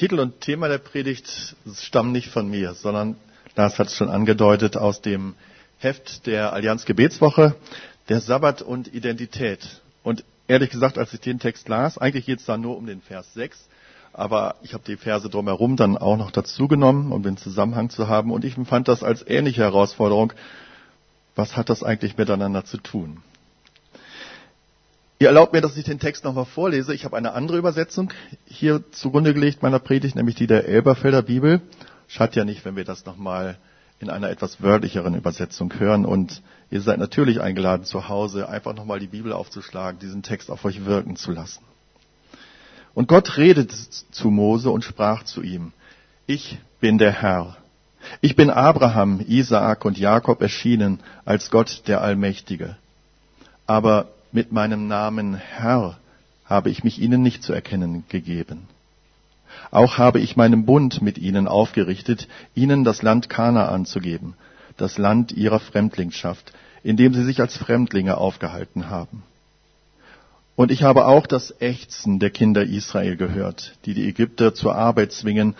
Titel und Thema der Predigt stammen nicht von mir, sondern Lars hat es schon angedeutet aus dem Heft der Allianz Gebetswoche, der Sabbat und Identität. Und ehrlich gesagt, als ich den Text las, eigentlich geht es da nur um den Vers 6, aber ich habe die Verse drumherum dann auch noch dazu genommen, um den Zusammenhang zu haben. Und ich empfand das als ähnliche Herausforderung. Was hat das eigentlich miteinander zu tun? Ihr erlaubt mir, dass ich den Text nochmal vorlese. Ich habe eine andere Übersetzung hier zugrunde gelegt meiner Predigt, nämlich die der Elberfelder Bibel. Schadet ja nicht, wenn wir das nochmal in einer etwas wörtlicheren Übersetzung hören. Und ihr seid natürlich eingeladen, zu Hause einfach nochmal die Bibel aufzuschlagen, diesen Text auf euch wirken zu lassen. Und Gott redete zu Mose und sprach zu ihm, ich bin der Herr. Ich bin Abraham, Isaak und Jakob erschienen als Gott der Allmächtige. Aber mit meinem Namen Herr habe ich mich ihnen nicht zu erkennen gegeben. Auch habe ich meinen Bund mit ihnen aufgerichtet, ihnen das Land Kana anzugeben, das Land ihrer Fremdlingschaft, in dem sie sich als Fremdlinge aufgehalten haben. Und ich habe auch das Ächzen der Kinder Israel gehört, die die Ägypter zur Arbeit zwingen,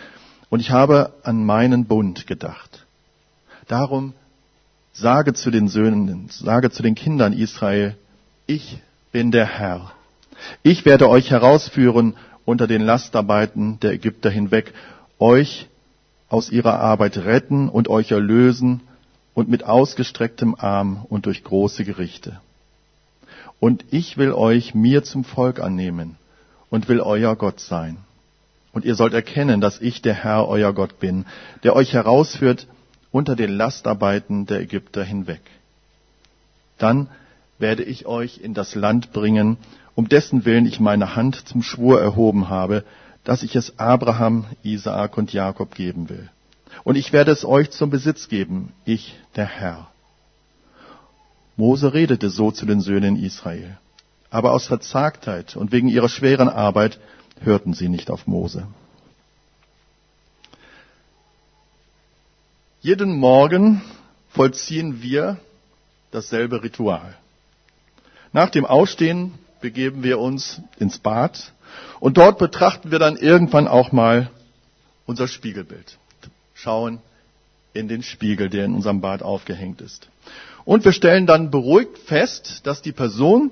und ich habe an meinen Bund gedacht. Darum sage zu den Söhnen, sage zu den Kindern Israel, ich bin der Herr. Ich werde euch herausführen unter den Lastarbeiten der Ägypter hinweg, euch aus ihrer Arbeit retten und euch erlösen und mit ausgestrecktem Arm und durch große Gerichte. Und ich will euch mir zum Volk annehmen und will euer Gott sein. Und ihr sollt erkennen, dass ich der Herr euer Gott bin, der euch herausführt unter den Lastarbeiten der Ägypter hinweg. Dann werde ich euch in das Land bringen, um dessen Willen ich meine Hand zum Schwur erhoben habe, dass ich es Abraham, Isaak und Jakob geben will. Und ich werde es euch zum Besitz geben, ich, der Herr. Mose redete so zu den Söhnen Israel. Aber aus Verzagtheit und wegen ihrer schweren Arbeit hörten sie nicht auf Mose. Jeden Morgen vollziehen wir dasselbe Ritual. Nach dem Ausstehen begeben wir uns ins Bad und dort betrachten wir dann irgendwann auch mal unser Spiegelbild. Schauen in den Spiegel, der in unserem Bad aufgehängt ist. Und wir stellen dann beruhigt fest, dass die Person,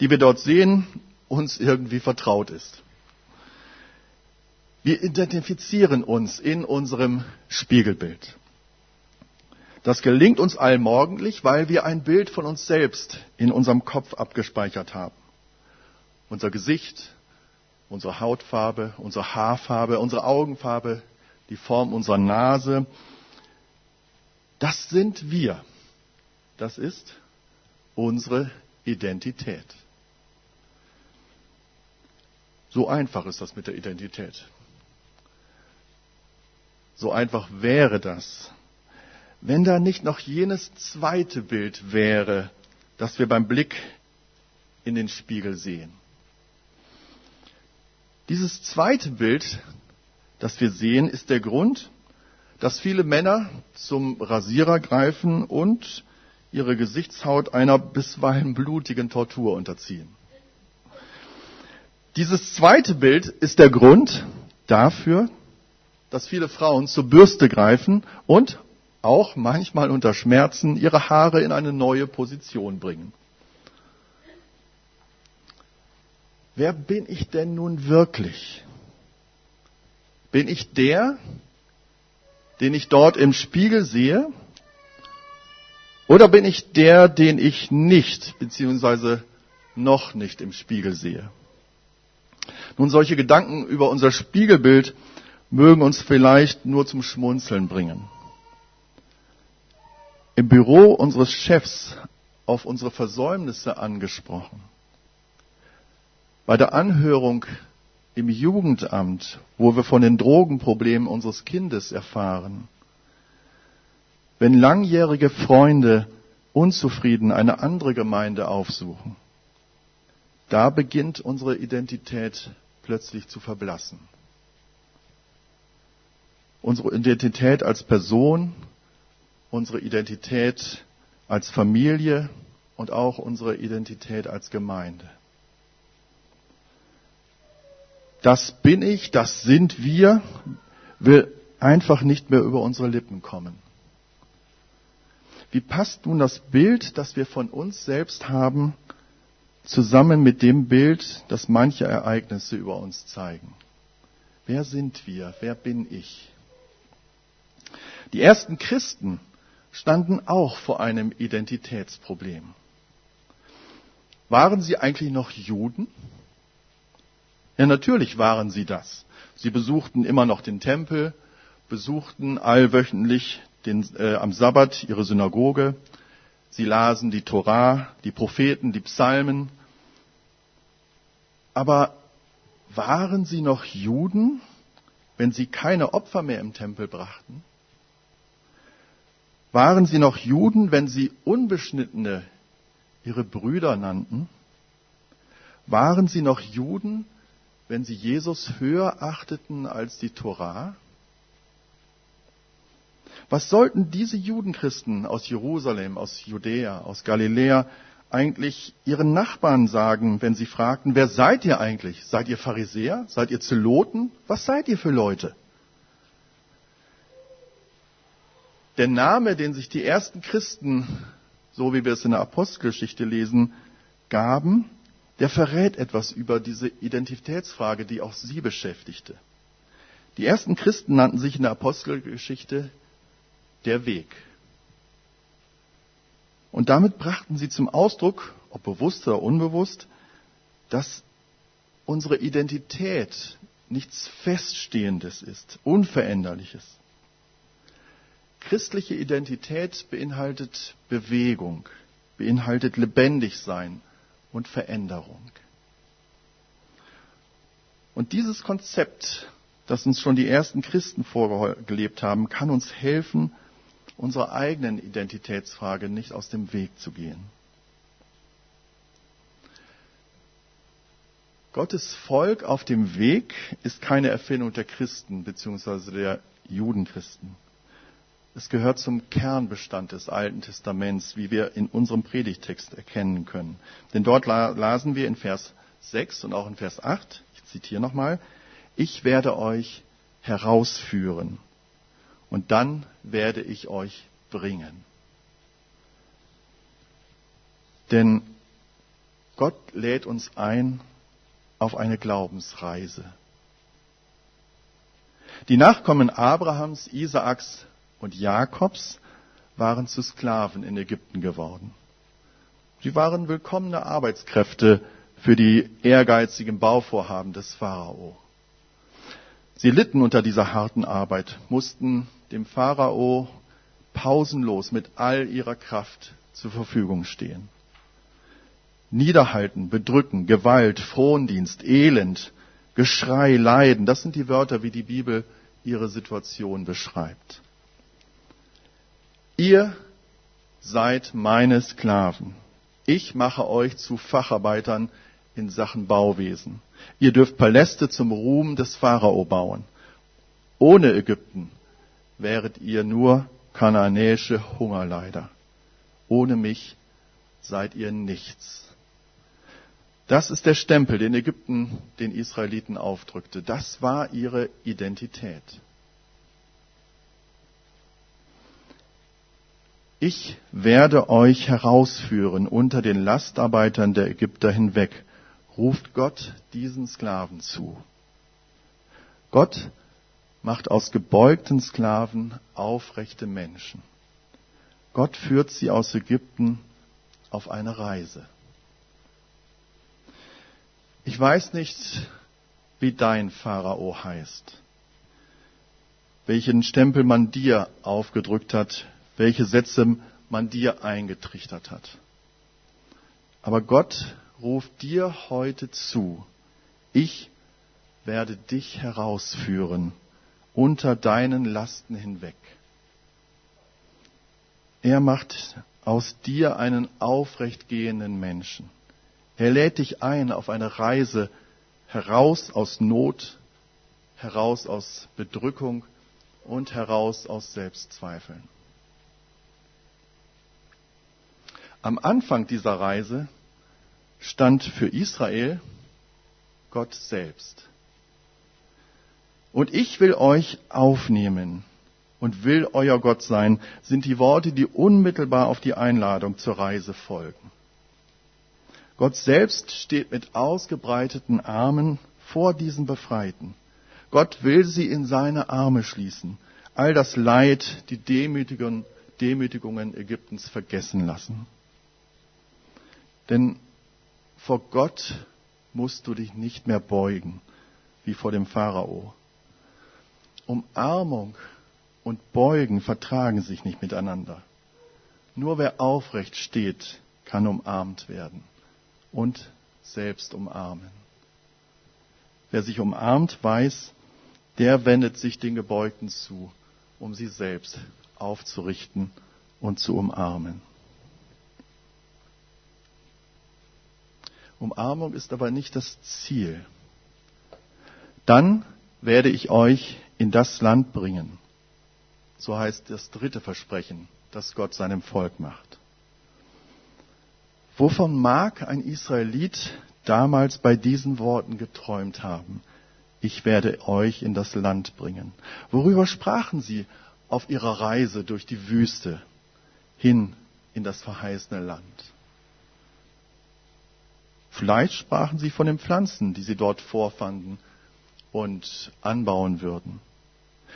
die wir dort sehen, uns irgendwie vertraut ist. Wir identifizieren uns in unserem Spiegelbild. Das gelingt uns allmorgendlich, weil wir ein Bild von uns selbst in unserem Kopf abgespeichert haben. Unser Gesicht, unsere Hautfarbe, unsere Haarfarbe, unsere Augenfarbe, die Form unserer Nase, das sind wir. Das ist unsere Identität. So einfach ist das mit der Identität. So einfach wäre das, wenn da nicht noch jenes zweite Bild wäre, das wir beim Blick in den Spiegel sehen. Dieses zweite Bild, das wir sehen, ist der Grund, dass viele Männer zum Rasierer greifen und ihre Gesichtshaut einer bisweilen blutigen Tortur unterziehen. Dieses zweite Bild ist der Grund dafür, dass viele Frauen zur Bürste greifen und auch manchmal unter Schmerzen ihre Haare in eine neue Position bringen. Wer bin ich denn nun wirklich? Bin ich der, den ich dort im Spiegel sehe? Oder bin ich der, den ich nicht, beziehungsweise noch nicht im Spiegel sehe? Nun, solche Gedanken über unser Spiegelbild mögen uns vielleicht nur zum Schmunzeln bringen im Büro unseres Chefs auf unsere Versäumnisse angesprochen. Bei der Anhörung im Jugendamt, wo wir von den Drogenproblemen unseres Kindes erfahren. Wenn langjährige Freunde unzufrieden eine andere Gemeinde aufsuchen, da beginnt unsere Identität plötzlich zu verblassen. Unsere Identität als Person, unsere Identität als Familie und auch unsere Identität als Gemeinde. das bin ich, das sind wir, will einfach nicht mehr über unsere Lippen kommen. Wie passt nun das Bild, das wir von uns selbst haben, zusammen mit dem Bild, das manche Ereignisse über uns zeigen? Wer sind wir? Wer bin ich? Die ersten Christen standen auch vor einem Identitätsproblem. Waren sie eigentlich noch Juden? Ja, natürlich waren sie das. Sie besuchten immer noch den Tempel, besuchten allwöchentlich den, äh, am Sabbat ihre Synagoge. Sie lasen die Torah, die Propheten, die Psalmen. Aber waren sie noch Juden, wenn sie keine Opfer mehr im Tempel brachten? Waren sie noch Juden, wenn sie Unbeschnittene ihre Brüder nannten? Waren sie noch Juden, wenn sie Jesus höher achteten als die Torah? Was sollten diese Judenchristen aus Jerusalem, aus Judäa, aus Galiläa eigentlich ihren Nachbarn sagen, wenn sie fragten, wer seid ihr eigentlich? Seid ihr Pharisäer? Seid ihr Zeloten? Was seid ihr für Leute? Der Name, den sich die ersten Christen, so wie wir es in der Apostelgeschichte lesen, gaben, der verrät etwas über diese Identitätsfrage, die auch sie beschäftigte. Die ersten Christen nannten sich in der Apostelgeschichte der Weg. Und damit brachten sie zum Ausdruck, ob bewusst oder unbewusst, dass unsere Identität nichts Feststehendes ist, Unveränderliches. Christliche Identität beinhaltet Bewegung, beinhaltet lebendig sein und Veränderung. Und dieses Konzept, das uns schon die ersten Christen vorgelebt haben, kann uns helfen, unserer eigenen Identitätsfrage nicht aus dem Weg zu gehen. Gottes Volk auf dem Weg ist keine Erfindung der Christen bzw. der Judenchristen. Es gehört zum Kernbestand des Alten Testaments, wie wir in unserem Predigtext erkennen können. Denn dort lasen wir in Vers 6 und auch in Vers 8, ich zitiere nochmal, ich werde euch herausführen und dann werde ich euch bringen. Denn Gott lädt uns ein auf eine Glaubensreise. Die Nachkommen Abrahams, Isaaks und Jakobs waren zu Sklaven in Ägypten geworden. Sie waren willkommene Arbeitskräfte für die ehrgeizigen Bauvorhaben des Pharao. Sie litten unter dieser harten Arbeit, mussten dem Pharao pausenlos mit all ihrer Kraft zur Verfügung stehen. Niederhalten, bedrücken, Gewalt, Frondienst, Elend, Geschrei, Leiden, das sind die Wörter, wie die Bibel ihre Situation beschreibt. Ihr seid meine Sklaven. Ich mache euch zu Facharbeitern in Sachen Bauwesen. Ihr dürft Paläste zum Ruhm des Pharao bauen. Ohne Ägypten wäret ihr nur kananäische Hungerleider. Ohne mich seid ihr nichts. Das ist der Stempel, den Ägypten den Israeliten aufdrückte. Das war ihre Identität. Ich werde euch herausführen unter den Lastarbeitern der Ägypter hinweg, ruft Gott diesen Sklaven zu. Gott macht aus gebeugten Sklaven aufrechte Menschen. Gott führt sie aus Ägypten auf eine Reise. Ich weiß nicht, wie dein Pharao heißt, welchen Stempel man dir aufgedrückt hat, welche Sätze man dir eingetrichtert hat. Aber Gott ruft dir heute zu, ich werde dich herausführen unter deinen Lasten hinweg. Er macht aus dir einen aufrecht gehenden Menschen. Er lädt dich ein auf eine Reise heraus aus Not, heraus aus Bedrückung und heraus aus Selbstzweifeln. Am Anfang dieser Reise stand für Israel Gott selbst. Und ich will euch aufnehmen und will euer Gott sein, sind die Worte, die unmittelbar auf die Einladung zur Reise folgen. Gott selbst steht mit ausgebreiteten Armen vor diesen Befreiten. Gott will sie in seine Arme schließen, all das Leid, die Demütigungen, Ägyptens vergessen lassen. Denn vor Gott musst du dich nicht mehr beugen, wie vor dem Pharao. Umarmung und Beugen vertragen sich nicht miteinander. Nur wer aufrecht steht, kann umarmt werden und selbst umarmen. Wer sich umarmt, weiß, der wendet sich den Gebeugten zu, um sie selbst aufzurichten und zu umarmen. Umarmung ist aber nicht das Ziel. Dann werde ich euch in das Land bringen. So heißt das dritte Versprechen, das Gott seinem Volk macht. Wovon mag ein Israelit damals bei diesen Worten geträumt haben? Ich werde euch in das Land bringen. Worüber sprachen sie auf ihrer Reise durch die Wüste hin in das verheißene Land? Vielleicht sprachen sie von den Pflanzen, die sie dort vorfanden und anbauen würden.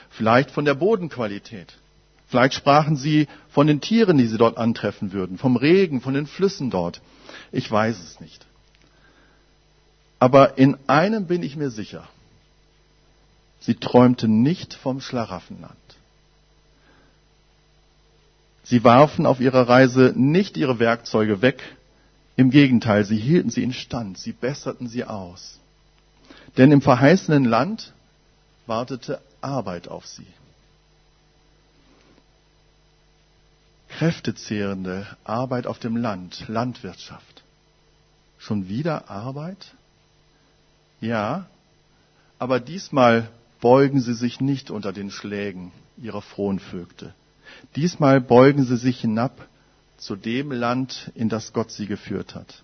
Vielleicht von der Bodenqualität. Vielleicht sprachen sie von den Tieren, die sie dort antreffen würden, vom Regen, von den Flüssen dort. Ich weiß es nicht. Aber in einem bin ich mir sicher. Sie träumten nicht vom Schlaraffenland. Sie warfen auf ihrer Reise nicht ihre Werkzeuge weg, im Gegenteil, sie hielten sie in Stand, sie besserten sie aus. Denn im verheißenen Land wartete Arbeit auf sie. Kräftezehrende Arbeit auf dem Land, Landwirtschaft. Schon wieder Arbeit? Ja, aber diesmal beugen sie sich nicht unter den Schlägen ihrer Fronvögte. Diesmal beugen sie sich hinab zu dem Land, in das Gott sie geführt hat.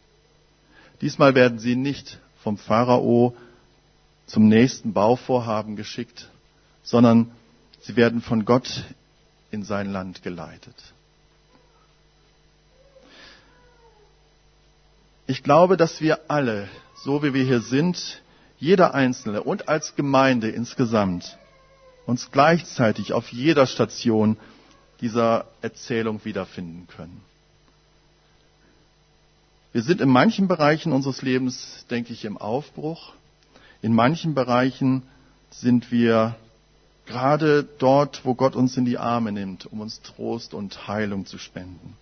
Diesmal werden sie nicht vom Pharao zum nächsten Bauvorhaben geschickt, sondern sie werden von Gott in sein Land geleitet. Ich glaube, dass wir alle, so wie wir hier sind, jeder Einzelne und als Gemeinde insgesamt, uns gleichzeitig auf jeder Station dieser Erzählung wiederfinden können. Wir sind in manchen Bereichen unseres Lebens, denke ich, im Aufbruch. In manchen Bereichen sind wir gerade dort, wo Gott uns in die Arme nimmt, um uns Trost und Heilung zu spenden.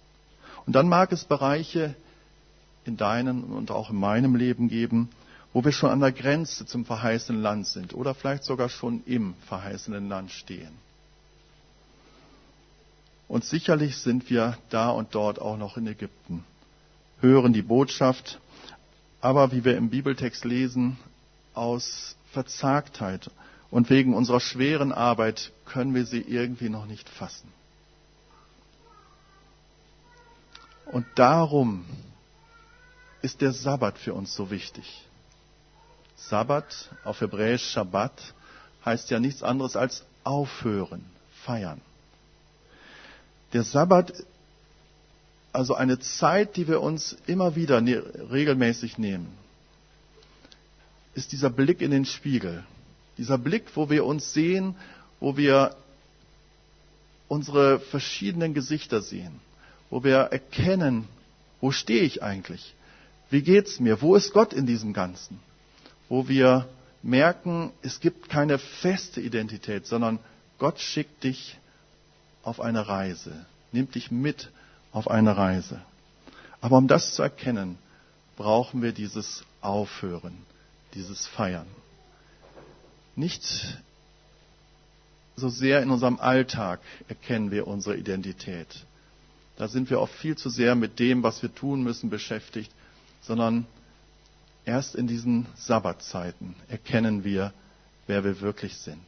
Und dann mag es Bereiche in deinem und auch in meinem Leben geben, wo wir schon an der Grenze zum verheißenen Land sind oder vielleicht sogar schon im verheißenen Land stehen. Und sicherlich sind wir da und dort auch noch in Ägypten, hören die Botschaft, aber wie wir im Bibeltext lesen, aus Verzagtheit und wegen unserer schweren Arbeit können wir sie irgendwie noch nicht fassen. Und darum ist der Sabbat für uns so wichtig. Sabbat, auf Hebräisch Shabbat, heißt ja nichts anderes als aufhören, feiern. Der Sabbat, also eine Zeit, die wir uns immer wieder ne, regelmäßig nehmen, ist dieser Blick in den Spiegel. Dieser Blick, wo wir uns sehen, wo wir unsere verschiedenen Gesichter sehen, wo wir erkennen, wo stehe ich eigentlich? Wie geht's mir? Wo ist Gott in diesem Ganzen? Wo wir merken, es gibt keine feste Identität, sondern Gott schickt dich auf eine Reise, nimmt dich mit auf eine Reise. Aber um das zu erkennen, brauchen wir dieses Aufhören, dieses Feiern. Nicht so sehr in unserem Alltag erkennen wir unsere Identität. Da sind wir oft viel zu sehr mit dem, was wir tun müssen, beschäftigt, sondern erst in diesen Sabbatzeiten erkennen wir, wer wir wirklich sind.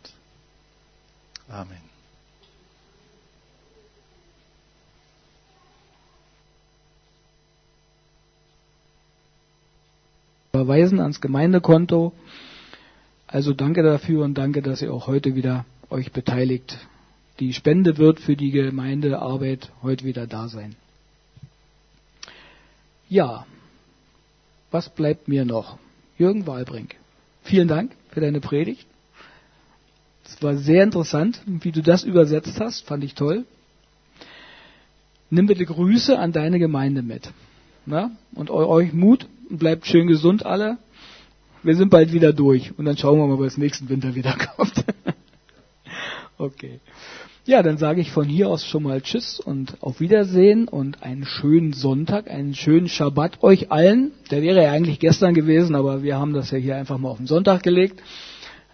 Amen. Überweisen ans Gemeindekonto Also danke dafür und danke, dass ihr auch heute wieder euch beteiligt. Die Spende wird für die Gemeindearbeit heute wieder da sein. Ja, was bleibt mir noch? Jürgen Wahlbrink, vielen Dank für deine Predigt. Es war sehr interessant, wie du das übersetzt hast, fand ich toll. Nimm bitte Grüße an deine Gemeinde mit. Na? Und euch Mut bleibt schön gesund alle. Wir sind bald wieder durch und dann schauen wir mal, was nächsten Winter wieder kommt. okay. Ja, dann sage ich von hier aus schon mal Tschüss und auf Wiedersehen und einen schönen Sonntag, einen schönen Schabbat euch allen. Der wäre ja eigentlich gestern gewesen, aber wir haben das ja hier einfach mal auf den Sonntag gelegt.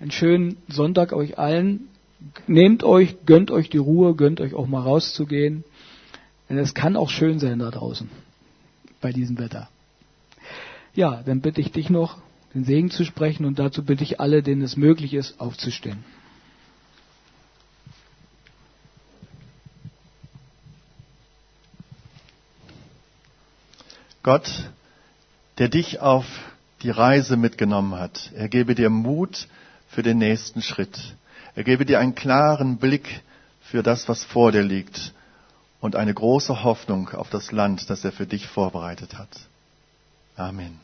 Einen schönen Sonntag euch allen. Nehmt euch, gönnt euch die Ruhe, gönnt euch auch mal rauszugehen. Denn es kann auch schön sein da draußen bei diesem Wetter. Ja, dann bitte ich dich noch, den Segen zu sprechen und dazu bitte ich alle, denen es möglich ist, aufzustehen. Gott, der dich auf die Reise mitgenommen hat, er gebe dir Mut für den nächsten Schritt. Er gebe dir einen klaren Blick für das, was vor dir liegt und eine große Hoffnung auf das Land, das er für dich vorbereitet hat. Amen.